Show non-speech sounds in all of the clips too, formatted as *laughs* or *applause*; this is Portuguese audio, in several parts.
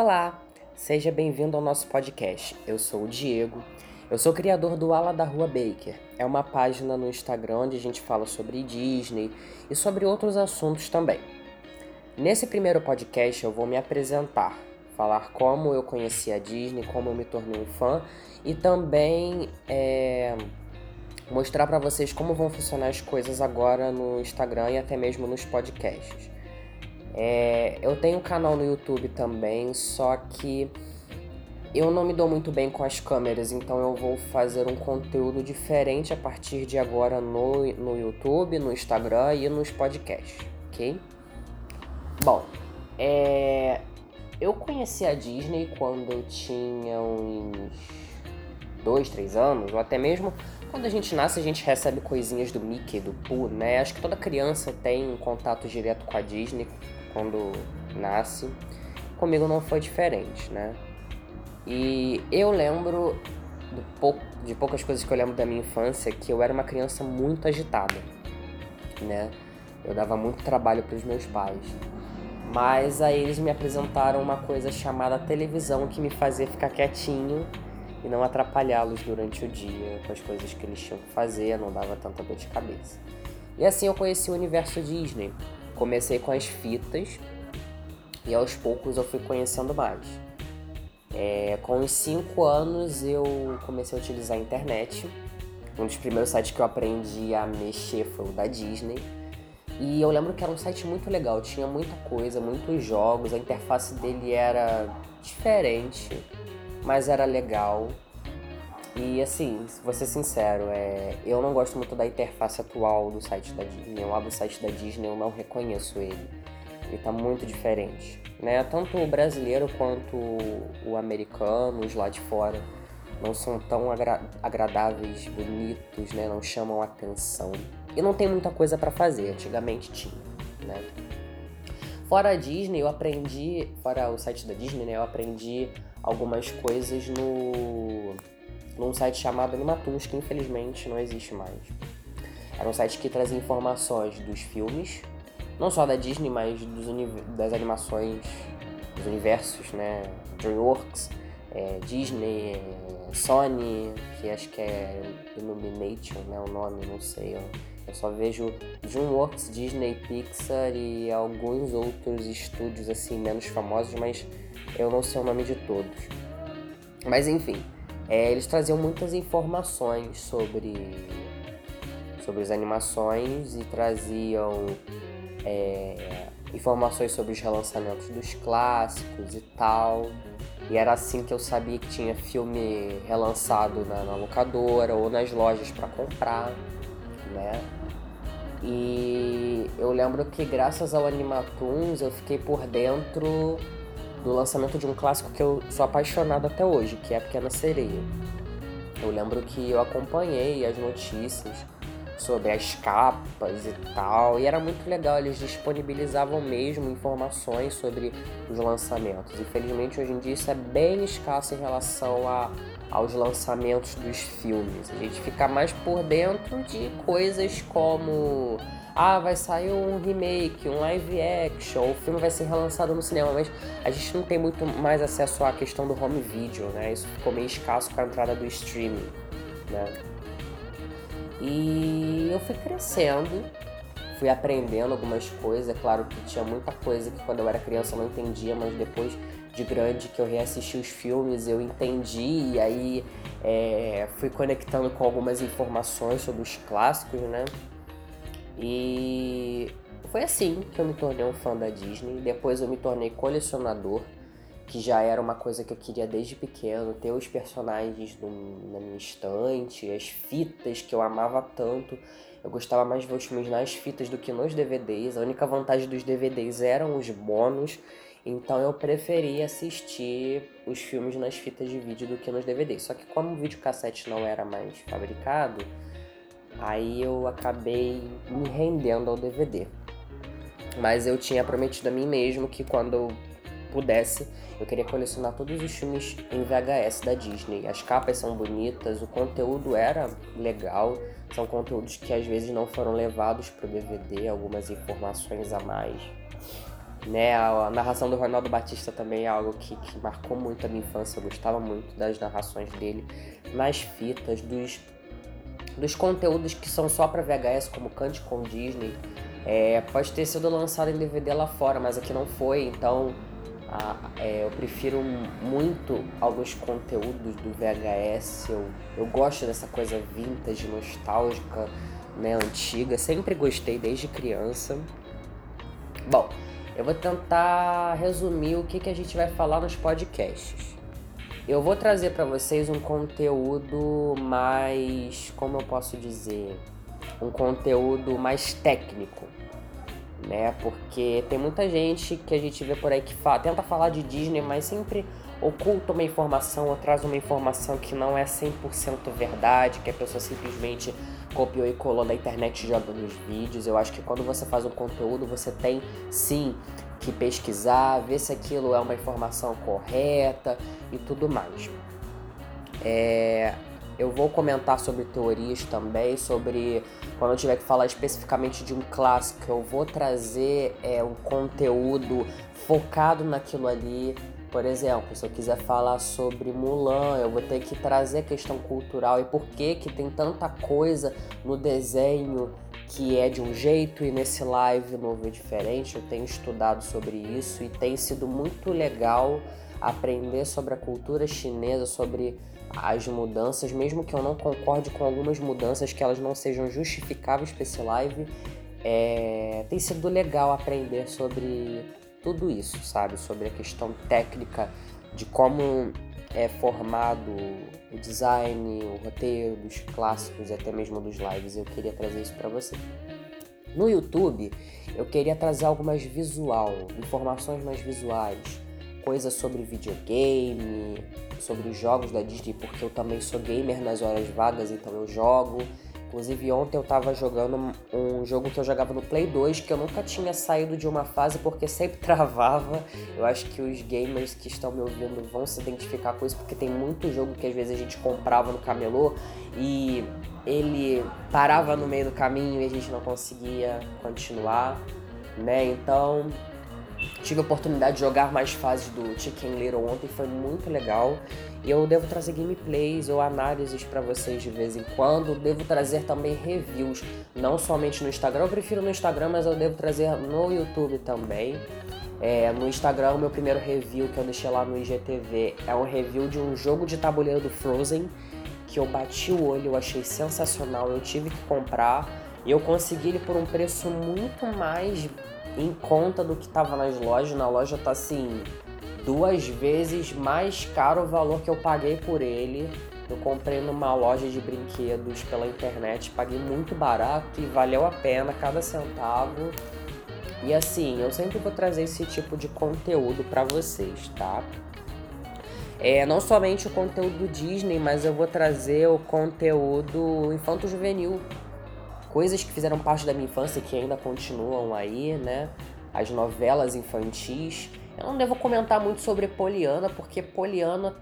Olá, seja bem-vindo ao nosso podcast. Eu sou o Diego, eu sou criador do Ala da Rua Baker. É uma página no Instagram onde a gente fala sobre Disney e sobre outros assuntos também. Nesse primeiro podcast eu vou me apresentar, falar como eu conheci a Disney, como eu me tornei um fã e também é, mostrar para vocês como vão funcionar as coisas agora no Instagram e até mesmo nos podcasts. É, eu tenho um canal no YouTube também, só que eu não me dou muito bem com as câmeras, então eu vou fazer um conteúdo diferente a partir de agora no, no YouTube, no Instagram e nos podcasts, ok? Bom, é, eu conheci a Disney quando eu tinha uns dois, três anos, ou até mesmo quando a gente nasce, a gente recebe coisinhas do Mickey, do Pooh, né? Acho que toda criança tem um contato direto com a Disney quando nasce. Comigo não foi diferente, né? E eu lembro de, pou... de poucas coisas que eu lembro da minha infância que eu era uma criança muito agitada, né? Eu dava muito trabalho para os meus pais. Mas aí eles me apresentaram uma coisa chamada televisão que me fazia ficar quietinho e não atrapalhá-los durante o dia com as coisas que eles tinham que fazer, não dava tanta dor de cabeça. E assim eu conheci o universo Disney. Comecei com as fitas e aos poucos eu fui conhecendo mais. É, com os 5 anos eu comecei a utilizar a internet. Um dos primeiros sites que eu aprendi a mexer foi o da Disney. E eu lembro que era um site muito legal, tinha muita coisa, muitos jogos, a interface dele era diferente mas era legal. E assim, vou ser sincero, é, eu não gosto muito da interface atual do site da Disney. Eu abro o site da Disney, eu não reconheço ele. Ele tá muito diferente, né? Tanto o brasileiro quanto o americano, os lá de fora, não são tão agra agradáveis, bonitos, né? Não chamam atenção. E não tem muita coisa para fazer, antigamente tinha, né? Fora a Disney, eu aprendi, fora o site da Disney, né? Eu aprendi algumas coisas no num site chamado Animatoons, que infelizmente não existe mais. Era um site que trazia informações dos filmes, não só da Disney, mas das animações, dos universos, né? DreamWorks, é, Disney, é, Sony, que acho que é Illumination, né? O nome, não sei. Eu, eu só vejo DreamWorks, Disney, Pixar e alguns outros estúdios assim menos famosos, mas eu não sei o nome de todos. Mas enfim, é, eles traziam muitas informações sobre, sobre as animações e traziam é, informações sobre os relançamentos dos clássicos e tal. E era assim que eu sabia que tinha filme relançado na, na locadora ou nas lojas para comprar, né? E eu lembro que graças ao Animatoons eu fiquei por dentro do lançamento de um clássico que eu sou apaixonado até hoje, que é A Pequena Sereia. Eu lembro que eu acompanhei as notícias sobre as capas e tal, e era muito legal, eles disponibilizavam mesmo informações sobre os lançamentos. Infelizmente, hoje em dia, isso é bem escasso em relação a, aos lançamentos dos filmes. A gente fica mais por dentro de coisas como ah, vai sair um remake, um live action, o filme vai ser relançado no cinema, mas a gente não tem muito mais acesso à questão do home video, né? Isso ficou meio escasso com a entrada do streaming, né? E eu fui crescendo, fui aprendendo algumas coisas, é claro que tinha muita coisa que quando eu era criança eu não entendia, mas depois de grande que eu reassisti os filmes eu entendi e aí é, fui conectando com algumas informações sobre os clássicos, né? E foi assim que eu me tornei um fã da Disney. Depois eu me tornei colecionador, que já era uma coisa que eu queria desde pequeno, ter os personagens no, na minha estante, as fitas que eu amava tanto. Eu gostava mais de ver os filmes nas fitas do que nos DVDs. A única vantagem dos DVDs eram os bônus. Então eu preferia assistir os filmes nas fitas de vídeo do que nos DVDs. Só que como o videocassete não era mais fabricado, Aí eu acabei me rendendo ao DVD. Mas eu tinha prometido a mim mesmo que quando eu pudesse, eu queria colecionar todos os filmes em VHS da Disney. As capas são bonitas, o conteúdo era legal, são conteúdos que às vezes não foram levados para o DVD, algumas informações a mais. Né? A, narração do Ronaldo Batista também é algo que, que marcou muito a minha infância. Eu gostava muito das narrações dele, nas fitas, dos, dos conteúdos que são só para VHS, como Cante com Disney. É, pode ter sido lançado em DVD lá fora, mas aqui não foi, então a, é, eu prefiro muito alguns conteúdos do VHS. Eu, eu gosto dessa coisa vintage, nostálgica, né, antiga. Sempre gostei desde criança. Bom, eu vou tentar resumir o que, que a gente vai falar nos podcasts. Eu vou trazer para vocês um conteúdo mais, como eu posso dizer, um conteúdo mais técnico, né? Porque tem muita gente que a gente vê por aí que fala, tenta falar de Disney, mas sempre oculta uma informação ou traz uma informação que não é 100% verdade, que a pessoa simplesmente copiou e colou na internet e joga nos vídeos. Eu acho que quando você faz um conteúdo, você tem sim que pesquisar, ver se aquilo é uma informação correta e tudo mais. É, eu vou comentar sobre teorias também, sobre quando eu tiver que falar especificamente de um clássico, eu vou trazer é, um conteúdo focado naquilo ali. Por exemplo, se eu quiser falar sobre Mulan, eu vou ter que trazer a questão cultural e por que que tem tanta coisa no desenho que é de um jeito e nesse live novo é diferente. Eu tenho estudado sobre isso e tem sido muito legal aprender sobre a cultura chinesa, sobre as mudanças, mesmo que eu não concorde com algumas mudanças, que elas não sejam justificáveis para esse live. É... Tem sido legal aprender sobre tudo isso, sabe? Sobre a questão técnica de como é formado o design, o roteiro dos clássicos e até mesmo dos lives. Eu queria trazer isso para você. No YouTube, eu queria trazer algo mais visual, informações mais visuais, coisas sobre videogame, sobre os jogos da Disney, porque eu também sou gamer nas horas vagas, então eu jogo. Inclusive ontem eu tava jogando um jogo que eu jogava no Play 2, que eu nunca tinha saído de uma fase porque sempre *laughs* travava. Eu acho que os gamers que estão me ouvindo vão se identificar com isso, porque tem muito jogo que às vezes a gente comprava no camelô e ele parava no meio do caminho e a gente não conseguia continuar, né? Então, tive a oportunidade de jogar mais fases do Chicken Little ontem, foi muito legal. E eu devo trazer gameplays ou análises para vocês de vez em quando. Devo trazer também reviews, não somente no Instagram. Eu prefiro no Instagram, mas eu devo trazer no YouTube também. É, no Instagram, o meu primeiro review que eu deixei lá no IGTV é um review de um jogo de tabuleiro do Frozen que eu bati o olho, eu achei sensacional, eu tive que comprar e eu consegui ele por um preço muito mais em conta do que estava nas lojas. Na loja tá assim, duas vezes mais caro o valor que eu paguei por ele. Eu comprei numa loja de brinquedos pela internet, paguei muito barato e valeu a pena cada centavo. E assim, eu sempre vou trazer esse tipo de conteúdo para vocês, tá? É, não somente o conteúdo Disney, mas eu vou trazer o conteúdo infanto-juvenil. Coisas que fizeram parte da minha infância que ainda continuam aí, né? As novelas infantis. Eu não devo comentar muito sobre Poliana, porque Poliana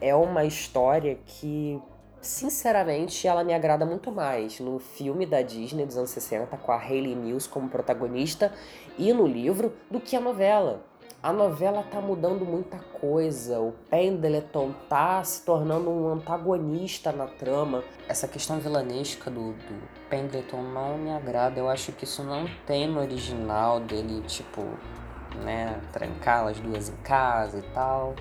é uma história que, sinceramente, ela me agrada muito mais no filme da Disney dos anos 60, com a Hayley Mills como protagonista, e no livro, do que a novela. A novela tá mudando muita coisa, o Pendleton tá se tornando um antagonista na trama. Essa questão vilanesca do, do Pendleton não me agrada, eu acho que isso não tem no original dele, tipo, né, trancar as duas em casa e tal.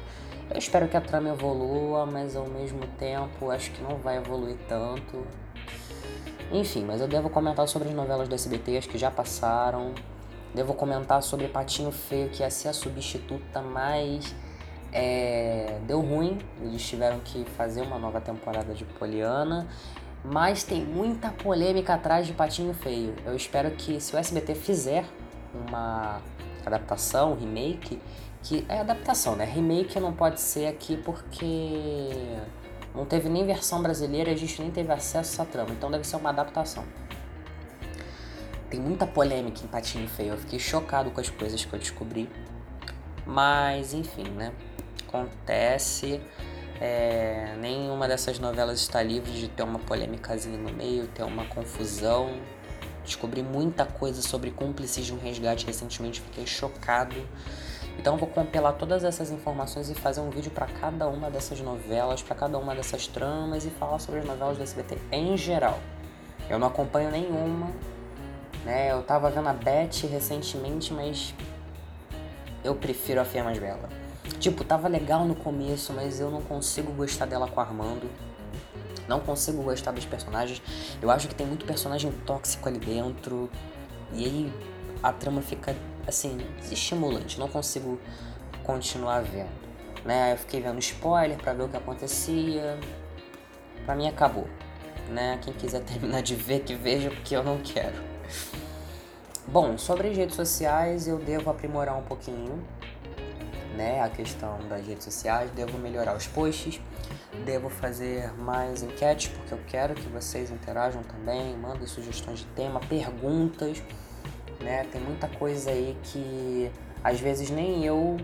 Eu espero que a trama evolua, mas ao mesmo tempo acho que não vai evoluir tanto. Enfim, mas eu devo comentar sobre as novelas do SBT, as que já passaram. Devo comentar sobre Patinho Feio, que ia ser a substituta, mas é, deu ruim. Eles tiveram que fazer uma nova temporada de Poliana. Mas tem muita polêmica atrás de Patinho Feio. Eu espero que se o SBT fizer uma adaptação, remake, que é adaptação, né? Remake não pode ser aqui porque não teve nem versão brasileira, a gente nem teve acesso a essa trama, então deve ser uma adaptação. Tem muita polêmica em Patinho Feio, eu fiquei chocado com as coisas que eu descobri. Mas, enfim, né? Acontece. É, nenhuma dessas novelas está livre de ter uma polêmicazinha no meio, ter uma confusão Descobri muita coisa sobre cúmplices de um resgate recentemente, fiquei chocado. Então vou compilar todas essas informações e fazer um vídeo para cada uma dessas novelas, para cada uma dessas tramas e falar sobre as novelas do SBT em geral. Eu não acompanho nenhuma, né? Eu tava vendo a Beth recentemente, mas eu prefiro a Fia Mais Bela. Tipo, tava legal no começo, mas eu não consigo gostar dela com o Armando. Não consigo gostar dos personagens. Eu acho que tem muito personagem tóxico ali dentro. E aí a trama fica assim, estimulante. Não consigo continuar vendo. Né? Eu fiquei vendo spoiler para ver o que acontecia. Pra mim acabou. Né? Quem quiser *laughs* terminar de ver, que veja, porque eu não quero. Bom, sobre as redes sociais, eu devo aprimorar um pouquinho, né? A questão das redes sociais, devo melhorar os posts, devo fazer mais enquetes, porque eu quero que vocês interajam também, mandem sugestões de tema, perguntas, né? Tem muita coisa aí que às vezes nem eu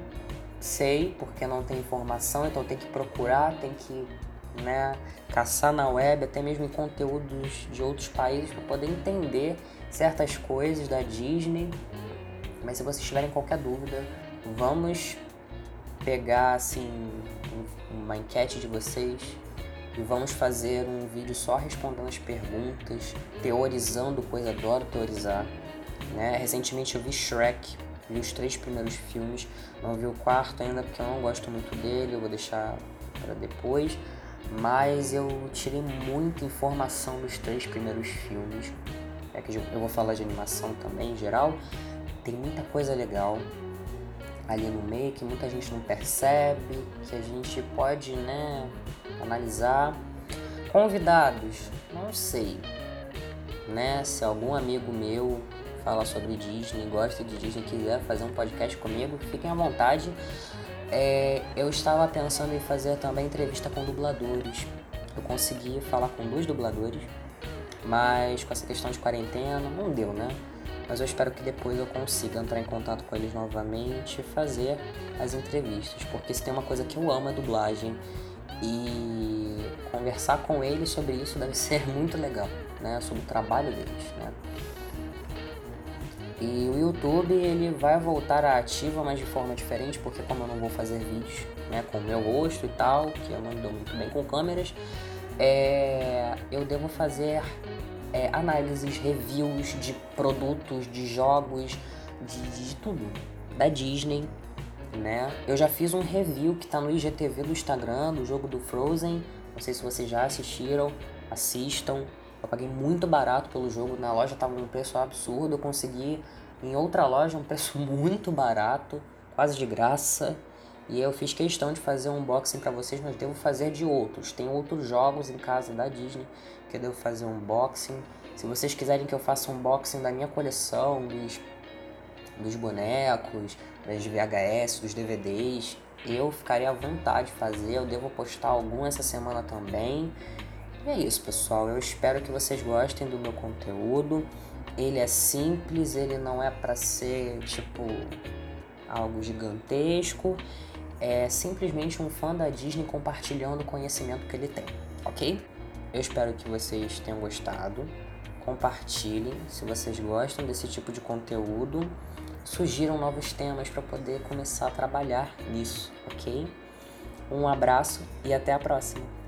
sei, porque não tem informação, então tem que procurar, tem que né, caçar na web, até mesmo em conteúdos de outros países para poder entender certas coisas da Disney. Mas se vocês tiverem qualquer dúvida, vamos pegar assim uma enquete de vocês e vamos fazer um vídeo só respondendo as perguntas, teorizando coisa, adoro teorizar. Né? Recentemente eu vi Shrek, vi os três primeiros filmes, não vi o quarto ainda porque eu não gosto muito dele, eu vou deixar para depois. Mas eu tirei muita informação dos três primeiros filmes é que eu vou falar de animação também em geral, tem muita coisa legal ali no meio que muita gente não percebe, que a gente pode, né, analisar. Convidados, não sei, né, se algum amigo meu fala sobre Disney, gosta de Disney, quiser fazer um podcast comigo, fiquem à vontade. É, eu estava pensando em fazer também entrevista com dubladores. Eu consegui falar com dois dubladores mas com essa questão de quarentena não deu, né? Mas eu espero que depois eu consiga entrar em contato com eles novamente e fazer as entrevistas, porque se tem uma coisa que eu amo é dublagem e conversar com eles sobre isso deve *laughs* ser muito legal, né? Sobre o trabalho deles, né? E o YouTube ele vai voltar à ativa, mas de forma diferente, porque como eu não vou fazer vídeos né, com o meu rosto e tal, que eu não me dou muito bem com câmeras, é, eu devo fazer é, análises, reviews de produtos, de jogos, de, de, tudo da Disney, né? Eu já fiz um review que tá no IGTV do Instagram do jogo do Frozen. Não sei se vocês já assistiram, assistam. Eu paguei muito barato pelo jogo, na loja tava um preço absurdo, eu consegui em outra loja um preço *laughs* muito barato, quase de graça. E eu fiz questão de fazer um unboxing para vocês, mas devo fazer de outros. Tem outros jogos em casa da Disney que eu devo fazer um unboxing. Se vocês quiserem que eu faça um unboxing da minha coleção, dos, dos bonecos, das VHS, dos DVDs, eu ficaria à vontade de fazer. Eu devo postar algum essa semana também. E é isso, pessoal. Eu espero que vocês gostem do meu conteúdo. Ele é simples, ele não é para ser tipo algo gigantesco é simplesmente um fã da Disney compartilhando o conhecimento que ele tem, ok? Eu espero que vocês tenham gostado. Compartilhem se vocês gostam desse tipo de conteúdo. Sugiram novos temas para poder começar a trabalhar nisso, ok? Um abraço e até a próxima!